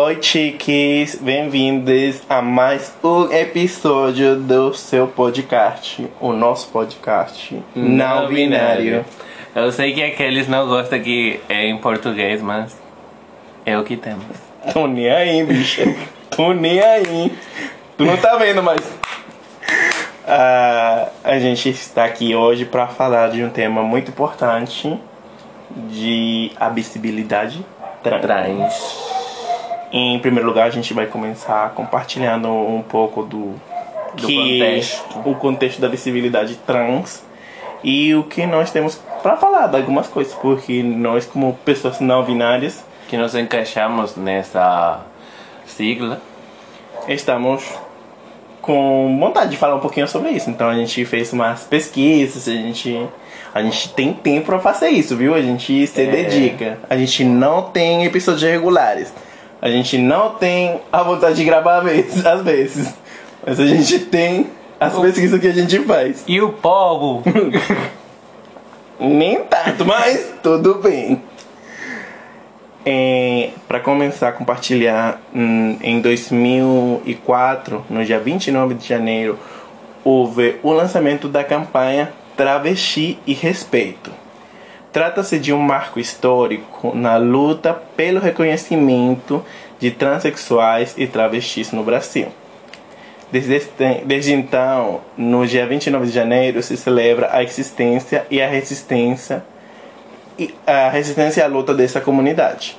Oi, chiques, bem-vindos a mais um episódio do seu podcast, o nosso podcast não, Não binário. binário. Eu sei que aqueles não gostam que é em português, mas é o que temos. Tô nem aí, bicha. Tô nem aí. Tu não tá vendo, mas. Ah, a gente está aqui hoje para falar de um tema muito importante de abicibilidade trans. Trans. Em primeiro lugar, a gente vai começar compartilhando um pouco do, Do que contexto. o contexto da visibilidade trans e o que nós temos para falar de algumas coisas, porque nós como pessoas não binárias Que nos encaixamos nessa sigla. estamos com vontade de falar um pouquinho sobre isso. Então a gente fez umas pesquisas, a gente a gente tem tempo para fazer isso, viu? A gente se É. dedica. A gente não tem episódios regulares. A gente não tem a vontade de gravar às vezes, às vezes. Mas a gente tem as pesquisas que a gente faz. E o povo? Nem tanto, mas tudo bem. É, para começar a compartilhar, hum, em 2004, no dia 29 de janeiro, houve o lançamento da campanha Travesti e Respeito. Trata-se de um marco histórico na luta pelo reconhecimento de transexuais e travestis no Brasil. Desde, desde então, no dia 29 de janeiro, se celebra a existência e a resistência e a resistência a luta dessa comunidade.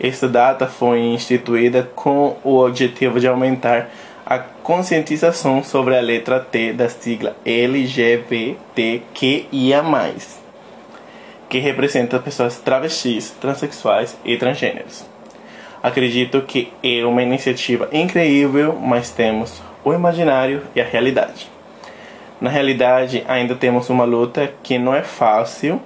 Esta data foi instituída com o objetivo de aumentar a conscientização sobre a letra T da sigla LGBTQIA+, que representa pessoas travestis, transexuais e transgêneros. Acredito que é uma iniciativa incrível, mas temos o imaginário e a realidade. Na realidade, ainda temos uma luta que não é fácil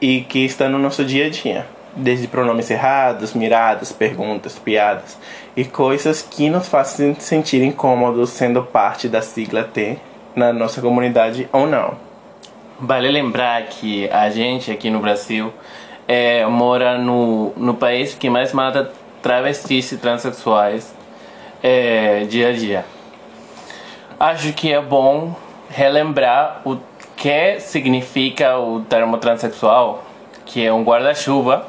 e que está no nosso dia a dia. Desde pronomes errados, miradas, perguntas, piadas e coisas que nos fazem sentir incômodos sendo parte da sigla T na nossa comunidade ou não. Vale lembrar que a gente aqui no Brasil é, mora no, no país que mais mata travestis e transexuais é, dia a dia. Acho que é bom relembrar o que significa o termo transexual, que é um guarda-chuva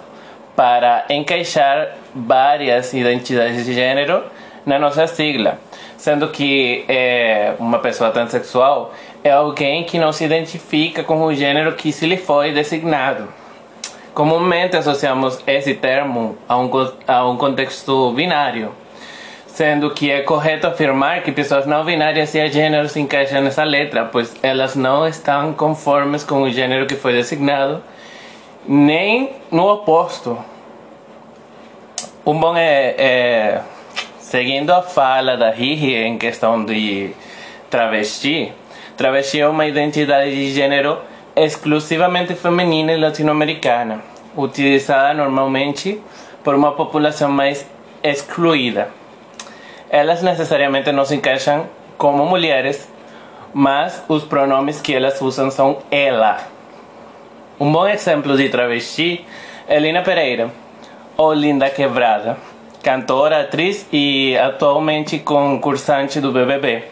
para encaixar várias identidades de gênero na nossa sigla, sendo que é, uma pessoa transexual é alguém que não se identifica com o gênero que se lhe foi designado. Comumente associamos esse termo a um, a um contexto binário, sendo que é correto afirmar que pessoas não binárias e a gênero se encaixam nessa letra, pois elas não estão conformes com o gênero que foi designado, nem no oposto. Um bom é, é seguindo a fala da Riri em questão de travesti, travesti é uma identidade de gênero exclusivamente feminina e latino-americana, utilizada normalmente por uma população mais excluída. Elas necessariamente não se encaixam como mulheres, mas os pronomes que elas usam são ela. Um bom exemplo de travesti é Lina Pereira, ou Linda Quebrada, cantora, atriz e atualmente concursante do BBB,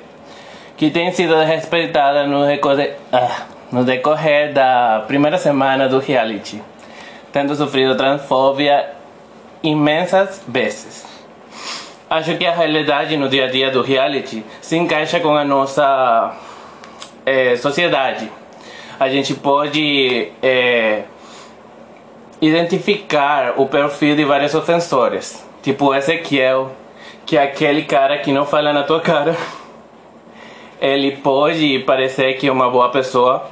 que tem sido respeitada no decorrer, ah, no decorrer da primeira semana do reality, tendo sofrido transfobia imensas vezes. Acho que a realidade no dia a dia do reality se encaixa com a nossa eh, sociedade. A gente pode eh, identificar o perfil de vários ofensores, tipo Ezequiel, que é aquele cara que não fala na tua cara. Ele pode parecer que é uma boa pessoa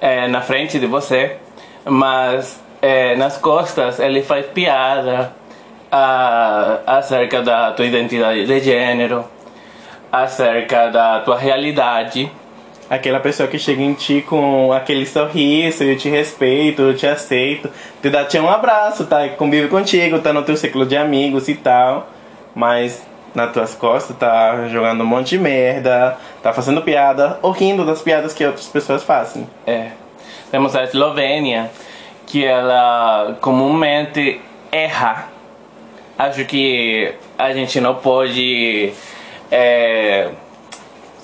eh, na frente de você, mas eh, nas costas ele faz piada ah, acerca da tua identidade de gênero, acerca da tua realidade. Aquela pessoa que chega em ti com aquele sorriso, eu te respeito, eu te aceito, te dá te um abraço, tá? Convive contigo, tá no teu ciclo de amigos e tal, mas nas tuas costas tá jogando um monte de merda, tá fazendo piada ou rindo das piadas que outras pessoas fazem. É. Temos a Eslovênia, que ela comumente erra acho que a gente não pode é,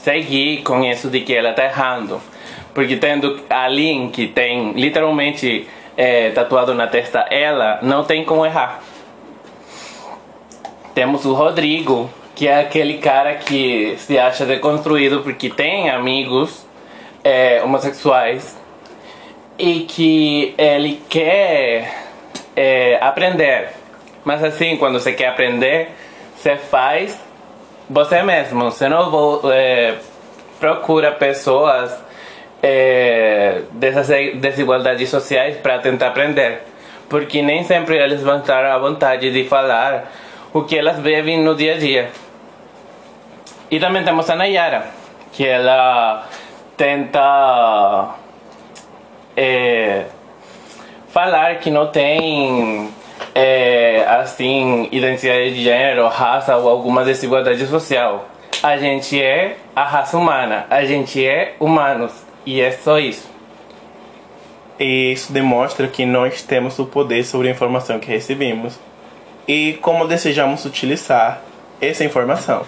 seguir com isso de que ela está errando. Porque tendo a que tem literalmente é, tatuado na testa ela, não tem como errar. Temos o Rodrigo, que é aquele cara que se acha deconstruído porque tem amigos é, homossexuais e que ele quer é, aprender. Mas assim, quando você quer aprender, você faz você mesmo. Você não é, procura pessoas é, dessas desigualdades sociais para tentar aprender. Porque nem sempre eles vão estar à vontade de falar o que elas vivem no dia a dia. E também temos a Nayara, que ela tenta é, falar que não tem é, assim identidade de gênero, raça ou alguma desigualdade social. A gente é a raça humana, a gente é humanos e é só isso. E isso demonstra que nós temos o poder sobre a informação que recebemos e como desejamos utilizar essa informação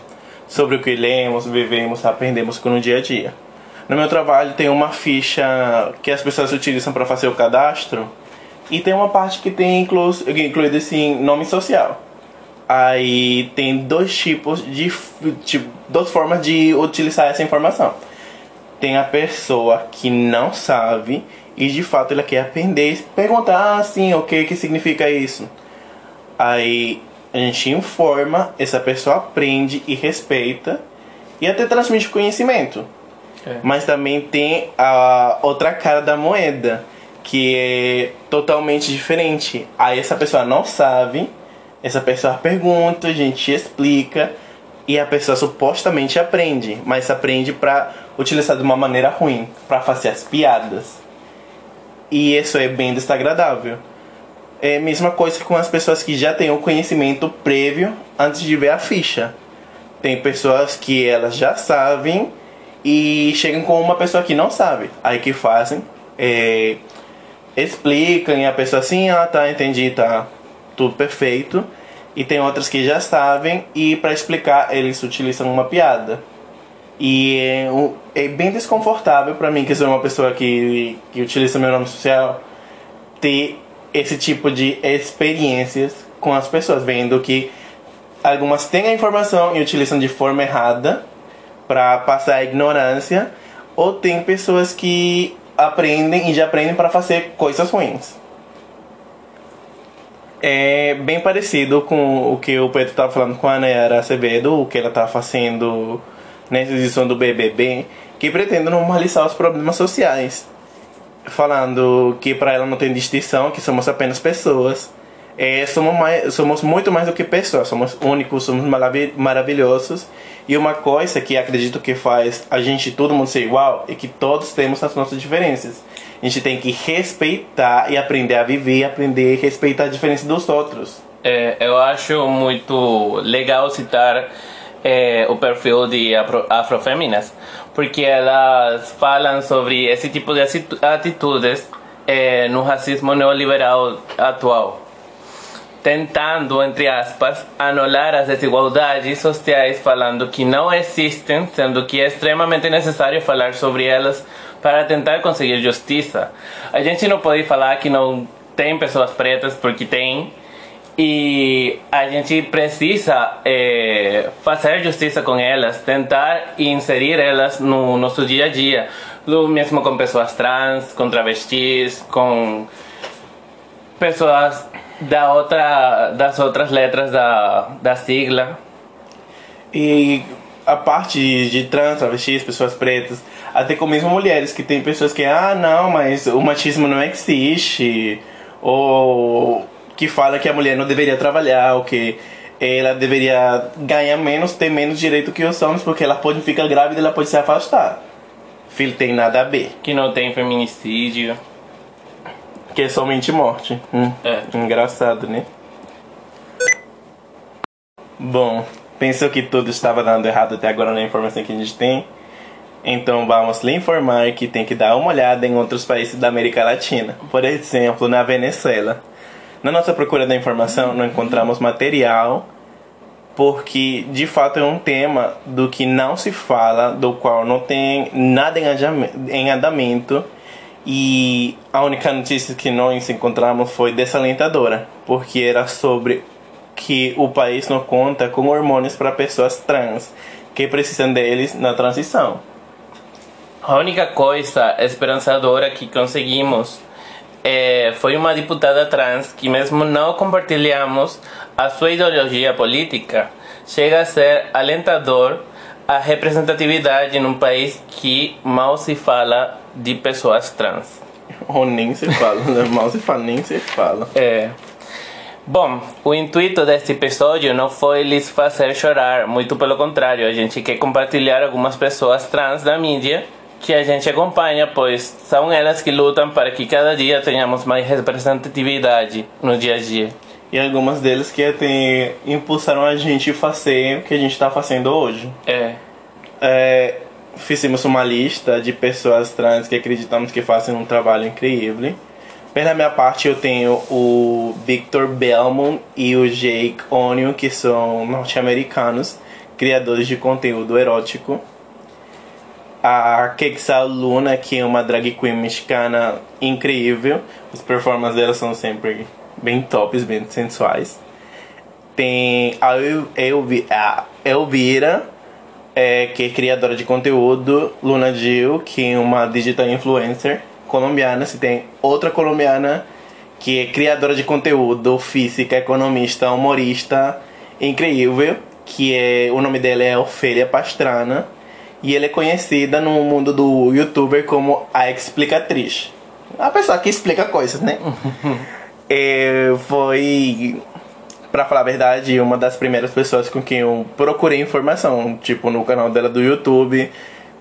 sobre o que lemos, vivemos, aprendemos no dia a dia. No meu trabalho tem uma ficha que as pessoas utilizam para fazer o cadastro e tem uma parte que tem inclu incluído assim, nome social. Aí tem dois tipos de tipo, duas formas de utilizar essa informação. Tem a pessoa que não sabe e de fato ela quer aprender, perguntar assim, o que que significa isso. Aí a gente informa, essa pessoa aprende e respeita e até transmite conhecimento. É. Mas também tem a outra cara da moeda que é totalmente diferente. Aí essa pessoa não sabe, essa pessoa pergunta, a gente explica e a pessoa supostamente aprende, mas aprende para utilizar de uma maneira ruim, para fazer as piadas. E isso é bem desagradável. É a mesma coisa com as pessoas que já têm o conhecimento prévio antes de ver a ficha. Tem pessoas que elas já sabem e chegam com uma pessoa que não sabe. Aí que fazem é, explicam e a pessoa assim, ah tá, entendi, tá tudo perfeito. E tem outras que já sabem e para explicar eles utilizam uma piada. E é, é bem desconfortável para mim, que sou uma pessoa que, que utiliza meu nome social, ter esse tipo de experiências com as pessoas, vendo que algumas têm a informação e utilizam de forma errada para passar a ignorância, ou tem pessoas que aprendem e já aprendem para fazer coisas ruins. É bem parecido com o que o Pedro estava falando com a Nayara Acevedo, o que ela está fazendo nessa edição do BBB, que pretende normalizar os problemas sociais, falando que para ela não tem distinção, que somos apenas pessoas. É, somos, mais, somos muito mais do que pessoas, somos únicos, somos maravilhosos e uma coisa que acredito que faz a gente, todo mundo ser igual, é que todos temos as nossas diferenças. A gente tem que respeitar e aprender a viver, aprender a respeitar a diferença dos outros. É, eu acho muito legal citar é, o perfil de afro, afrofeminas, porque elas falam sobre esse tipo de atitudes é, no racismo neoliberal atual tentando, entre aspas, anular as desigualdades sociais, falando que não existem, sendo que é extremamente necessário falar sobre elas para tentar conseguir justiça. A gente não pode falar que não tem pessoas pretas, porque tem, e a gente precisa é, fazer justiça com elas, tentar inserir elas no nosso dia a dia, do mesmo com pessoas trans, com travestis, com pessoas da outra, das outras letras da, da sigla. E a parte de, trans, travestis, pessoas pretas, até com mesmo mulheres, que tem pessoas que, ah, não, mas o machismo não existe, ou que fala que a mulher não deveria trabalhar, ou que ela deveria ganhar menos, ter menos direito que os homens, porque ela pode ficar grávida e ela pode se afastar. Filho, tem nada a ver. Que não tem feminicídio. Que é somente morte. Hum, é. Engraçado, né? Bom, pensou que tudo estava dando errado até agora na informação que a gente tem? Então vamos lhe informar que tem que dar uma olhada em outros países da América Latina. Por exemplo, na Venezuela. na nossa procura da informação não encontramos material porque de fato é um tema do que não se fala, do qual não tem nada em andamento e a única notícia que nós encontramos foi desalentadora, porque era sobre que o país não conta com hormônios para pessoas trans que precisam deles na transição. A única coisa esperançadora que conseguimos é, foi uma deputada trans que, mesmo não compartilhamos a sua ideologia política, chega a ser alentador a representatividade num país que mal se fala de pessoas trans. Ou nem se fala, né? mal se fala, nem se fala. É. Bom, o intuito deste episódio não foi lhes fazer chorar, muito pelo contrário, a gente quer compartilhar algumas pessoas trans da mídia que a gente acompanha, pois são elas que lutam para que cada dia tenhamos mais representatividade no dia a dia. E algumas deles que até impulsaram a gente a fazer o que a gente está fazendo hoje. É. é. Fizemos uma lista de pessoas trans que acreditamos que fazem um trabalho incrível pela minha parte, eu tenho o Victor Belmont e o Jake Onion, que são norte-americanos, criadores de conteúdo erótico. A Kexal Luna, que é uma drag queen mexicana incrível. As performances dela são sempre bem tops, bem sensuais. Tem a Elvira, é, que é criadora de conteúdo. Luna Gil, que é uma digital influencer colombiana, se tem outra colombiana que é criadora de conteúdo, física, economista, humorista, incrível, que é o nome dela é Ofélia Pastrana e ela é conhecida no mundo do youtuber como a explicatriz. A pessoa que explica coisas, né? é, foi, para falar a verdade, uma das primeiras pessoas com quem eu procurei informação, tipo no canal dela do YouTube,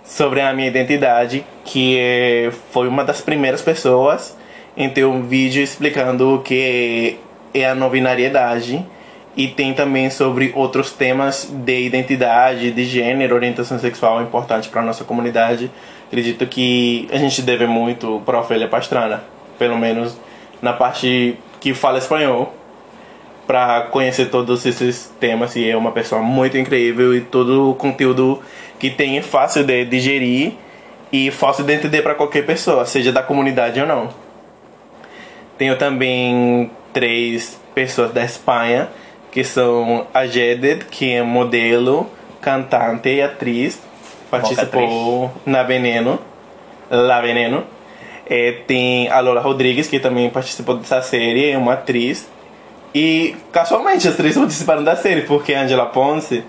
sobre a minha identidade, que foi uma das primeiras pessoas em ter um vídeo explicando o que é a não binariedade e tem também sobre outros temas de identidade, de gênero, orientação sexual importante para nossa comunidade. Acredito que a gente deve muito para Ofélia Pastrana, pelo menos na parte que fala espanhol, para conhecer todos esses temas e é uma pessoa muito incrível e todo o conteúdo que tem é fácil de digerir e fácil de entender para qualquer pessoa, seja da comunidade ou não. Tenho também três pessoas da Espanha, que são a Jedet, que é modelo, cantante e atriz, participou na Veneno, La Veneno. É, tem a Lola Rodrigues, que também participou dessa série, é uma atriz. E casualmente as três participaram da série, porque Angela Ponce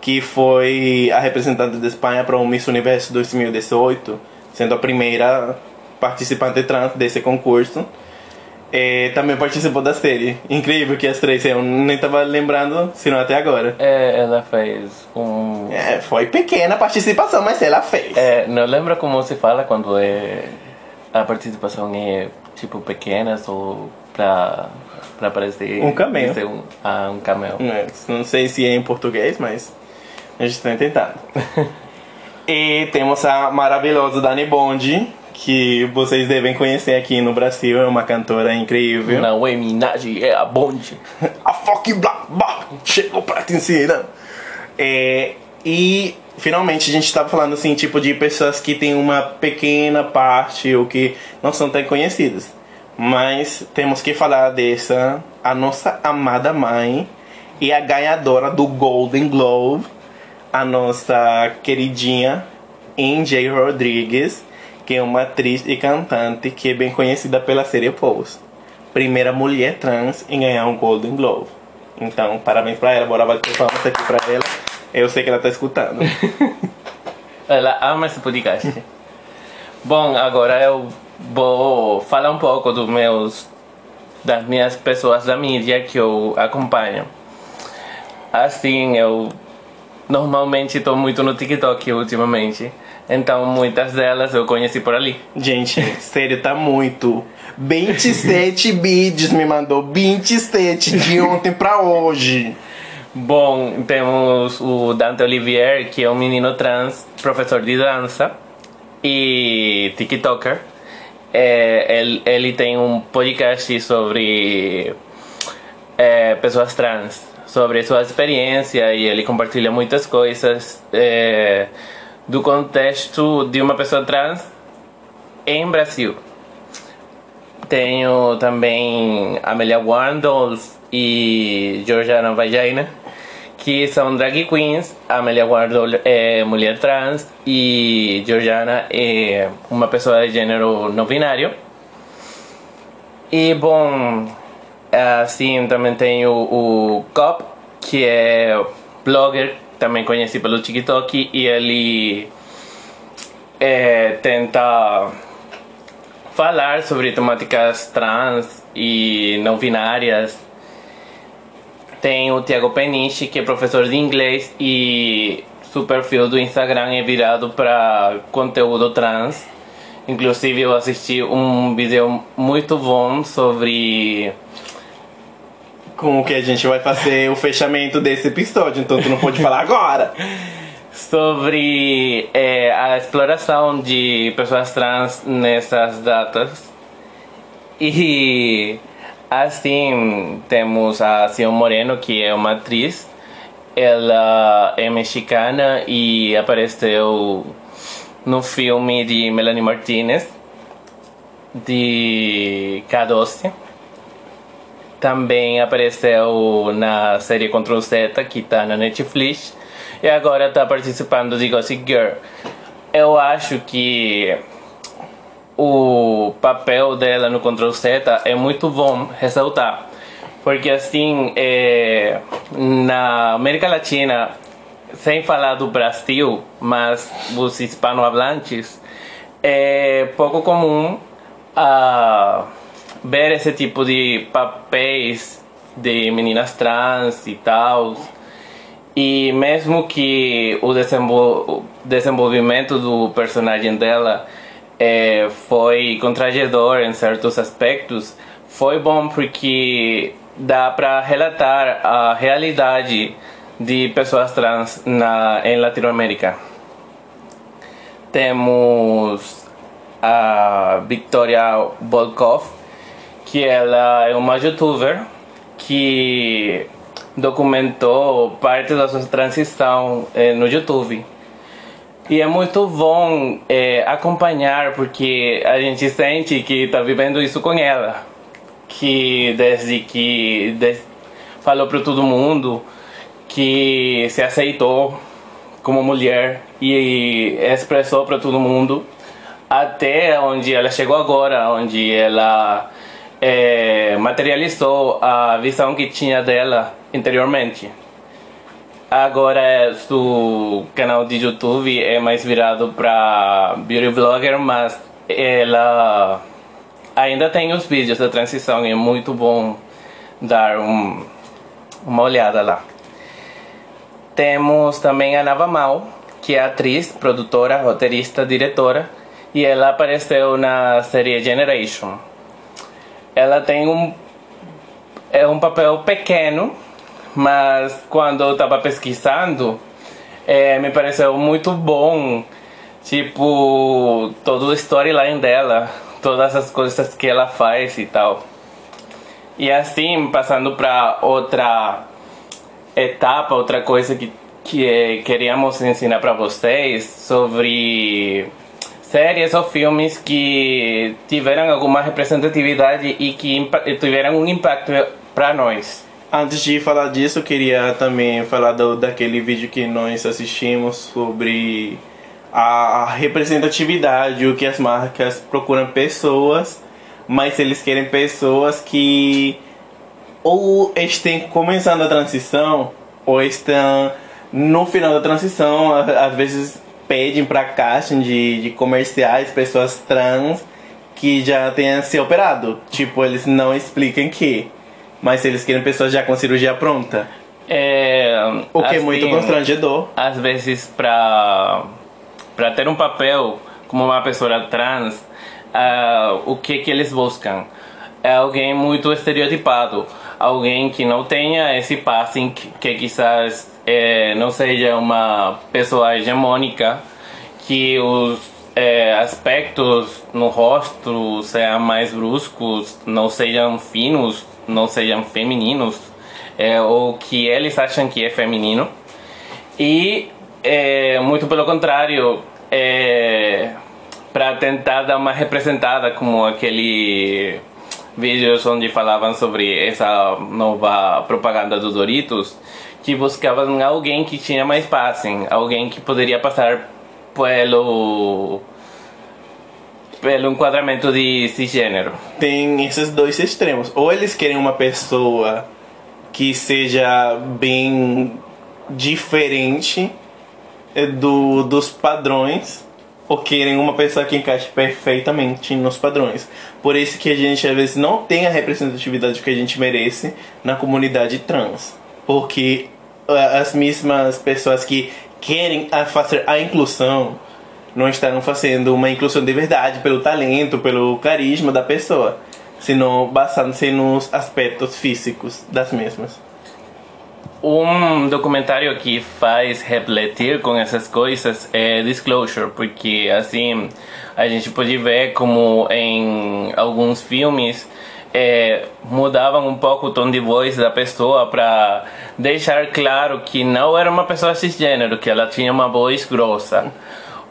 que foi a representante da Espanha para o Miss Universo 2018, sendo a primeira participante trans desse concurso. É, também participou da série. Incrível que as três, eu nem estava lembrando, se não até agora. É, ela fez um. É, foi pequena a participação, mas ela fez. É, não lembro como se fala quando é a participação é tipo pequenas ou pra, pra aparecer. Um cameo. Um, ah, um cameo. É, não sei se é em português, mas a gente está tentando. e temos a maravilhosa Dani Bond, que vocês devem conhecer aqui no Brasil, é uma cantora incrível. Não é Minaj, é a Bond. a fucking Black Bar chegou pra te ensinar. É, e finalmente a gente estava falando assim, tipo de pessoas que têm uma pequena parte ou que não são tão conhecidas. Mas temos que falar dessa, a nossa amada mãe e a ganhadora do Golden Globe a nossa queridinha NJ Rodrigues, que é uma atriz e cantante que é bem conhecida pela série Pose. Primeira mulher trans em ganhar um Golden Globe. Então, parabéns pra ela, bora bater palmas aqui pra ela. Eu sei que ela tá escutando. ela ama esse podcast. Bom, agora eu vou falar um pouco dos meus das minhas pessoas da mídia que eu acompanho. Assim, eu normalmente estou muito no TikTok ultimamente. Então muitas delas eu conheci por ali. Gente, sério, tá muito. 27 vídeos me mandou, 27 de ontem pra hoje. Bom, temos o Dante Olivier, que é um menino trans, professor de dança e TikToker. É, ele, ele tem um podcast sobre é, pessoas trans sobre sua experiência e ele compartilha muitas coisas é, do contexto de uma pessoa trans em Brasil. Tenho também Amelia Wandles e Georgiana Vagina, que são drag queens. Amelia Wardle é mulher trans e Georgiana é uma pessoa de gênero não binário. E bom, assim também tem o, o Cop, que é blogger, também conhecido pelo TikTok, e ele é, tenta falar sobre temáticas trans e não binárias. Tem o Tiago Peniche, que é professor de inglês e seu perfil do Instagram é virado para conteúdo trans. Inclusive eu assisti um vídeo muito bom sobre com o que a gente vai fazer o fechamento desse episódio, então tu não pode falar agora. Sobre é, a exploração de pessoas trans nessas datas. E assim, temos a Sion Moreno, que é uma atriz. Ela é mexicana e apareceu no filme de Melanie Martinez, de K12. Também apareceu na série Control Z, que está na Netflix. E agora está participando de Gossip Girl. Eu acho que o papel dela no Control Z é muito bom ressaltar. Porque assim, é, na América Latina, sem falar do Brasil, mas os hispanohablantes, é pouco comum a ver esse tipo de papéis de meninas trans e tal. E mesmo que o desenvol desenvolvimento do personagem dela é, foi contraditório em certos aspectos, foi bom porque dá para relatar a realidade de pessoas trans na, em Latinoamérica. Temos a Victoria Volkov, que ela é uma youtuber que documentou parte da sua transição eh, no YouTube. E é muito bom eh, acompanhar porque a gente sente que está vivendo isso com ela. Que desde que des falou para todo mundo que se aceitou como mulher e expressou para todo mundo até onde ela chegou agora, onde ela é, materializou a visão que tinha dela anteriormente. Agora o canal de YouTube é mais virado para beauty vlogger, mas ela ainda tem os vídeos da transição e é muito bom dar um, uma olhada lá. Temos também a Nava Mal, que é atriz, produtora, roteirista, diretora, e ela apareceu na série Generation ela tem um é um papel pequeno, mas quando eu estava pesquisando, é, me pareceu muito bom, tipo, todo o storyline dela, todas as coisas que ela faz e tal. E assim, passando para outra etapa, outra coisa que, que é, queríamos ensinar para vocês sobre séries ou filmes que tiveram alguma representatividade e que tiveram um impacto para nós. Antes de falar disso, eu queria também falar do, daquele vídeo que nós assistimos sobre a representatividade, o que as marcas procuram pessoas, mas eles querem pessoas que ou estão começando a transição ou estão no final da transição, às vezes pedem para casting de, de comerciais pessoas trans que já tenham se operado. Tipo, eles não explicam que. Mas eles querem pessoas já com cirurgia pronta. É, o que assim, é muito assim, constrangedor. Às vezes, para para ter um papel como uma pessoa trans, uh, o que que eles buscam? É alguém muito estereotipado, alguém que não tenha esse passing, que, que quizás é, não seja uma pessoa hegemônica, que os é, aspectos no rosto sejam mais bruscos, não sejam finos, não sejam femininos. é, o que eles acham que é feminino. E, é, muito pelo contrário, é, para tentar dar uma representada, como aquele vídeos onde falavam sobre essa nova propaganda do Doritos, que buscavam alguém que tinha mais passing, alguém que poderia passar pelo pelo enquadramento de cisgênero. Tem esses dois extremos. Ou eles querem uma pessoa que seja bem diferente do, dos padrões ou querem uma pessoa que encaixe perfeitamente nos padrões. Por isso que a gente às vezes não tem a representatividade que a gente merece na comunidade trans. Porque as mesmas pessoas que querem fazer a inclusão não estarão fazendo uma inclusão de verdade pelo talento, pelo carisma da pessoa, senão basando-se nos aspectos físicos das mesmas. Um documentário que faz refletir com essas coisas é Disclosure, porque assim a gente pode ver como em alguns filmes é, mudavam um pouco o tom de voz da pessoa para deixar claro que não era uma pessoa cisgênero, que ela tinha uma voz grossa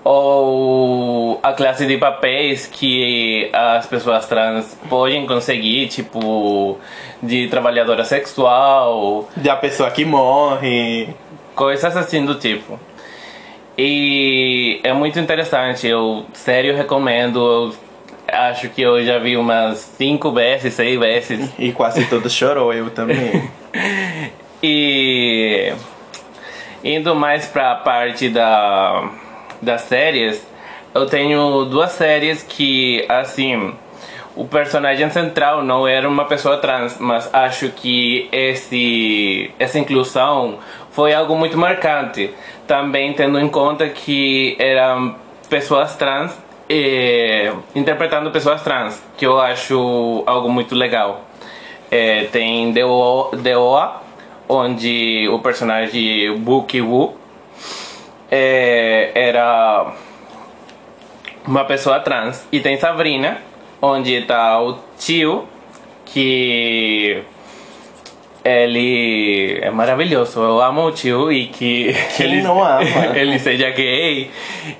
ou a classe de papéis que as pessoas trans podem conseguir, tipo de trabalhadora sexual, da pessoa que morre, coisas assim do tipo. E é muito interessante, eu sério recomendo. Eu acho que eu já vi umas cinco vezes, seis vezes. E quase todo chorou, eu também. e indo mais pra parte da das séries, eu tenho duas séries que, assim, o personagem central não era uma pessoa trans, mas acho que esse, essa inclusão foi algo muito marcante. Também tendo em conta que eram pessoas trans eh, interpretando pessoas trans, que eu acho algo muito legal. Eh, tem The Oa, onde o personagem Buki Woo é, era uma pessoa trans. E tem Sabrina, onde tá o tio, que ele é maravilhoso. Eu amo o tio e que, que ele não ama. ele seja gay.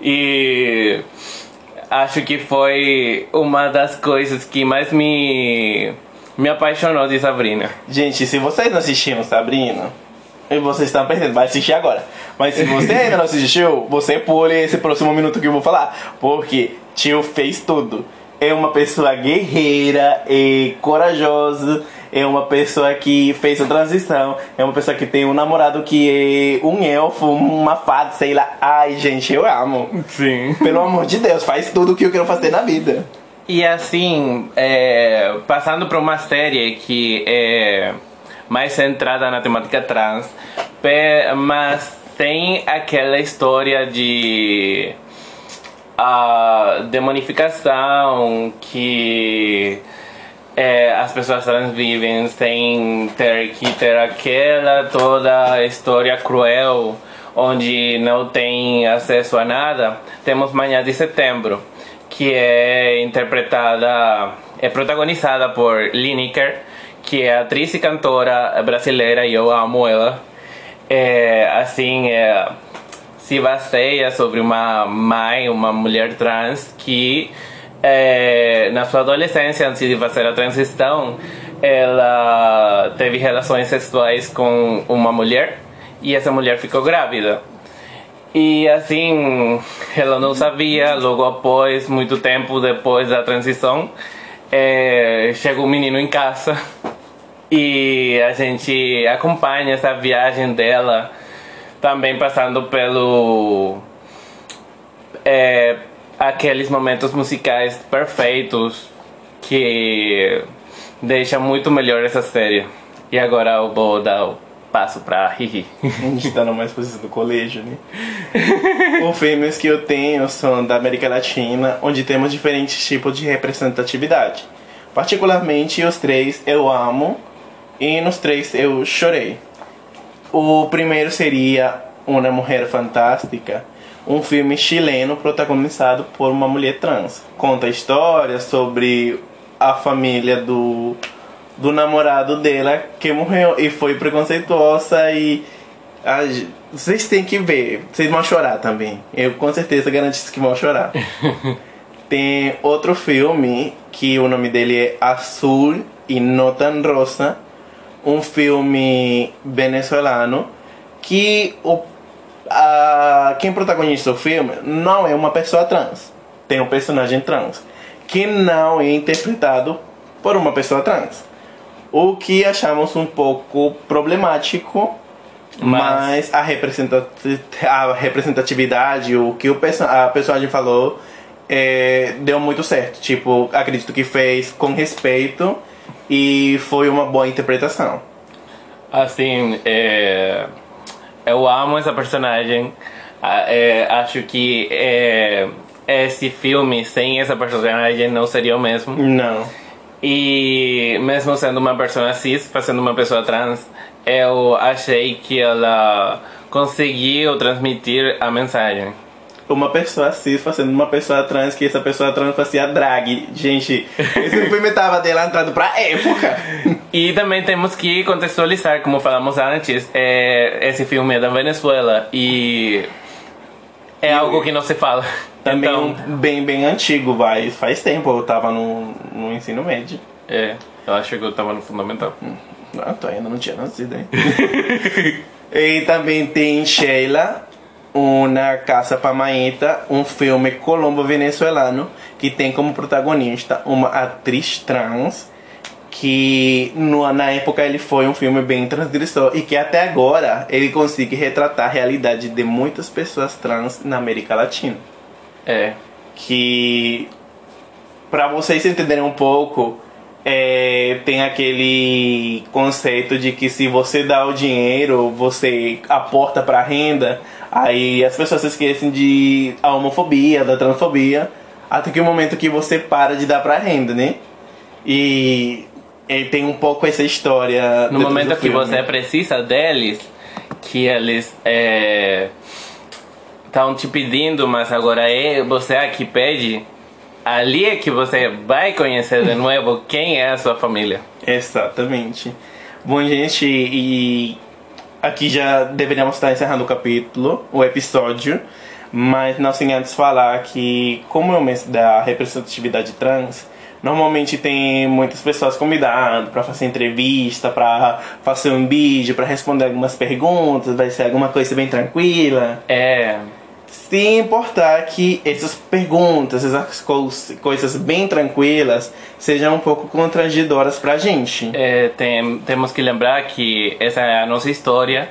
E acho que foi uma das coisas que mais me me apaixonou de Sabrina. Gente, se vocês não assistiram Sabrina, e vocês estão perdendo, vai assistir agora. Mas se você ainda não assistiu, você pule esse próximo minuto que eu vou falar. Porque tio fez tudo. É uma pessoa guerreira, e corajosa, é uma pessoa que fez a transição, é uma pessoa que tem um namorado que é um elfo, uma fada, sei lá. Ai, gente, eu amo. Sim. Pelo amor de Deus, faz tudo o que eu quero fazer na vida. E assim, é, passando para uma série que é mais centrada na temática trans, mas tem aquela história de a demonificação que é, as pessoas trans vivem sem ter que ter aquela toda história cruel onde não tem acesso a nada. Temos Manhã de Setembro, que é interpretada, é protagonizada por Lineker, que é atriz e cantora brasileira e eu amo ela é, assim, é, se baseia sobre uma mãe, uma mulher trans que é, na sua adolescência, antes de fazer a transição, ela teve relações sexuais com uma mulher e essa mulher ficou grávida. E assim, ela não sabia, logo após, muito tempo depois da transição, é, chegou um menino em casa e a gente acompanha essa viagem dela também passando pelo é, aqueles momentos musicais perfeitos que deixa muito melhor essa série. E agora eu vou dar o passo pra Hihi. A gente tá numa exposição do colégio, né? Os filmes que eu tenho são da América Latina, onde temos diferentes tipos de representatividade. Particularmente os três eu amo e nos três eu chorei. O primeiro seria Uma Mulher Fantástica, um filme chileno protagonizado por uma mulher trans. Conta a história sobre a família do, do namorado dela que morreu e foi preconceituosa e a, vocês têm que ver, vocês vão chorar também. Eu com certeza garanto que vão chorar. Tem outro filme que o nome dele é Azul e No Tan Rosa, um filme venezuelano que o a, quem protagoniza o filme não é uma pessoa trans. Tem um personagem trans que não é interpretado por uma pessoa trans. O que achamos um pouco problemático, mas, mas a, a, representatividade, o que o perso a personagem falou, é, deu muito certo. Tipo, acredito que fez com respeito e foi uma boa interpretação. Assim, é, eu amo essa personagem. É, acho que é, esse filme sem essa personagem não seria o mesmo. Não. E mesmo sendo uma pessoa cis, fazendo uma pessoa trans, eu achei que ela conseguiu transmitir a mensagem. Uma pessoa cis fazendo uma pessoa trans, que essa pessoa trans fazia drag. Gente, esse filme tava adelantado pra época. E também temos que contextualizar, como falamos antes, é, esse filme é da Venezuela e é algo que não se fala. Também então, bem, bem antigo, vai. Faz tempo eu tava no, no ensino médio. É, eu que eu tava no fundamental. Hum, não, tô ainda não tinha nascido, hein? e também tem Sheila, Una Casa Pamaita, um filme colombo-venezuelano que tem como protagonista uma atriz trans que no, na época ele foi um filme bem transgressor e que até agora ele consegue retratar a realidade de muitas pessoas trans na América Latina. É. Que, para vocês entenderem um pouco, é, tem aquele conceito de que se você dá o dinheiro, você aporta para renda, aí as pessoas se esquecem de a homofobia, da transfobia, até que o momento que você para de dar para renda, né? E ele tem um pouco essa história. No momento que você precisa deles, que eles estão é, te pedindo, mas agora é você é que pede, ali é que você vai conhecer de novo quem é a sua família. Exatamente. Bom, gente, e aqui já deveríamos estar encerrando o capítulo, o episódio, mas não sem antes falar que, como é o mês da representatividade trans, Normalmente tem muitas pessoas convidadas para fazer entrevista, para fazer um vídeo, para responder algumas perguntas, vai ser alguma coisa bem tranquila. É. Se importar que essas perguntas, essas coisas bem tranquilas, sejam um pouco constrangedoras pra gente. É, tem, temos que lembrar que essa é a nossa história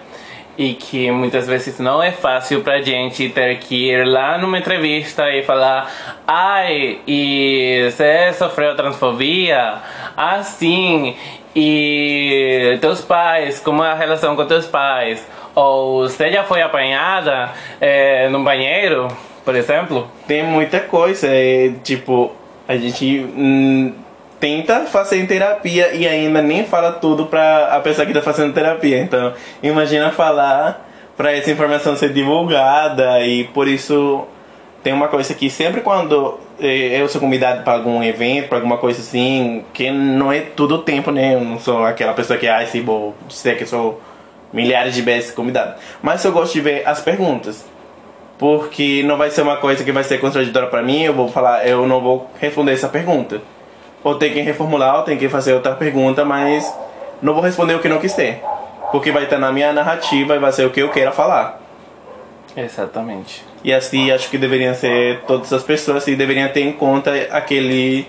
e que muitas vezes não é fácil pra gente ter que ir lá numa entrevista e falar ai, e você sofreu transfobia? Ah, sim. E teus pais, como é a relação com teus pais? Ou você já foi apanhada é, no banheiro, por exemplo? Tem muita coisa, é, tipo, a gente... Hum, tenta fazer terapia e ainda nem fala tudo pra a pessoa que tá fazendo terapia. Então, imagina falar para essa informação ser divulgada e por isso tem uma coisa que sempre quando eh, eu sou convidado para algum evento, para alguma coisa assim, que não é todo o tempo, né? Eu não sou aquela pessoa que, ah, se vou dizer que sou milhares de vezes convidado. Mas eu gosto de ver as perguntas. Porque não vai ser uma coisa que vai ser contraditória para mim, eu vou falar, eu não vou responder essa pergunta ou tem que reformular, ou tem que fazer outra pergunta, mas não vou responder o que não quis ter. Porque vai estar na minha narrativa e vai ser o que eu queira falar. Exatamente. E assim acho que deveriam ser todas as pessoas e deveriam ter em conta aquele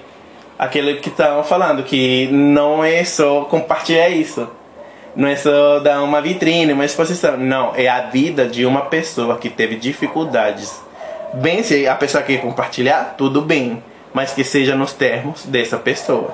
aquele que estavam falando, que não é só compartilhar isso. Não é só dar uma vitrine, uma exposição. Não, é a vida de uma pessoa que teve dificuldades. Bem, se a pessoa quer compartilhar, tudo bem mas que seja nos termos dessa pessoa.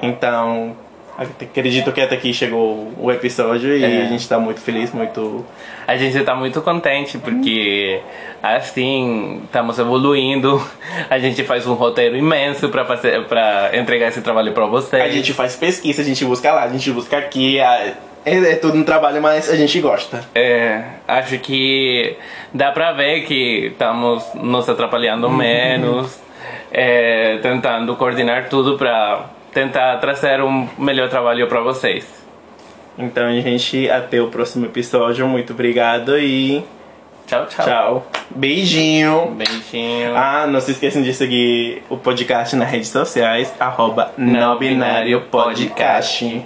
Então, acredito que até aqui chegou o episódio e é. a gente está muito feliz, muito. A gente está muito contente porque assim estamos evoluindo. A gente faz um roteiro imenso para fazer, para entregar esse trabalho para vocês. A gente faz pesquisa, a gente busca lá, a gente busca aqui. É, é tudo um trabalho, mas a gente gosta. É, acho que dá pra ver que estamos nos atrapalhando uhum. menos é, tentando coordenar tudo para tentar trazer um melhor trabalho para vocês. Então, gente, até o próximo episódio. Muito obrigado e Tchau, tchau. tchau. Beijinho. Beijinho. Ah, não se esqueçam de seguir o podcast nas redes sociais, arroba Não Binário. Podcast.